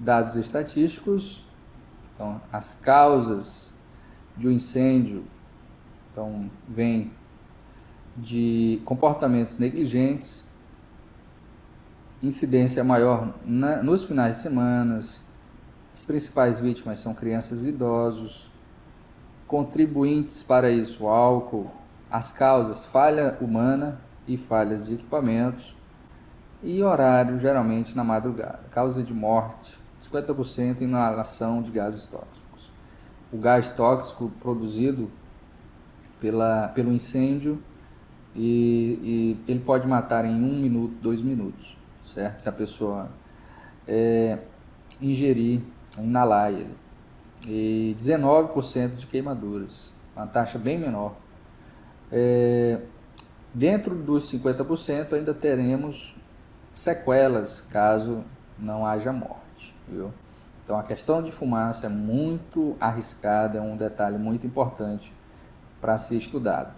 dados estatísticos, então as causas de um incêndio, então vem de comportamentos negligentes, incidência maior na, nos finais de semana, as principais vítimas são crianças e idosos, contribuintes para isso, álcool, as causas, falha humana e falhas de equipamentos, e horário, geralmente na madrugada. Causa de morte, 50% inalação de gases tóxicos. O gás tóxico produzido pela, pelo incêndio e, e ele pode matar em um minuto, dois minutos, certo? Se a pessoa é, ingerir, inalar ele. E 19% de queimaduras, uma taxa bem menor. É, dentro dos 50% ainda teremos sequelas caso não haja morte. Viu? Então a questão de fumaça é muito arriscada, é um detalhe muito importante para ser estudado.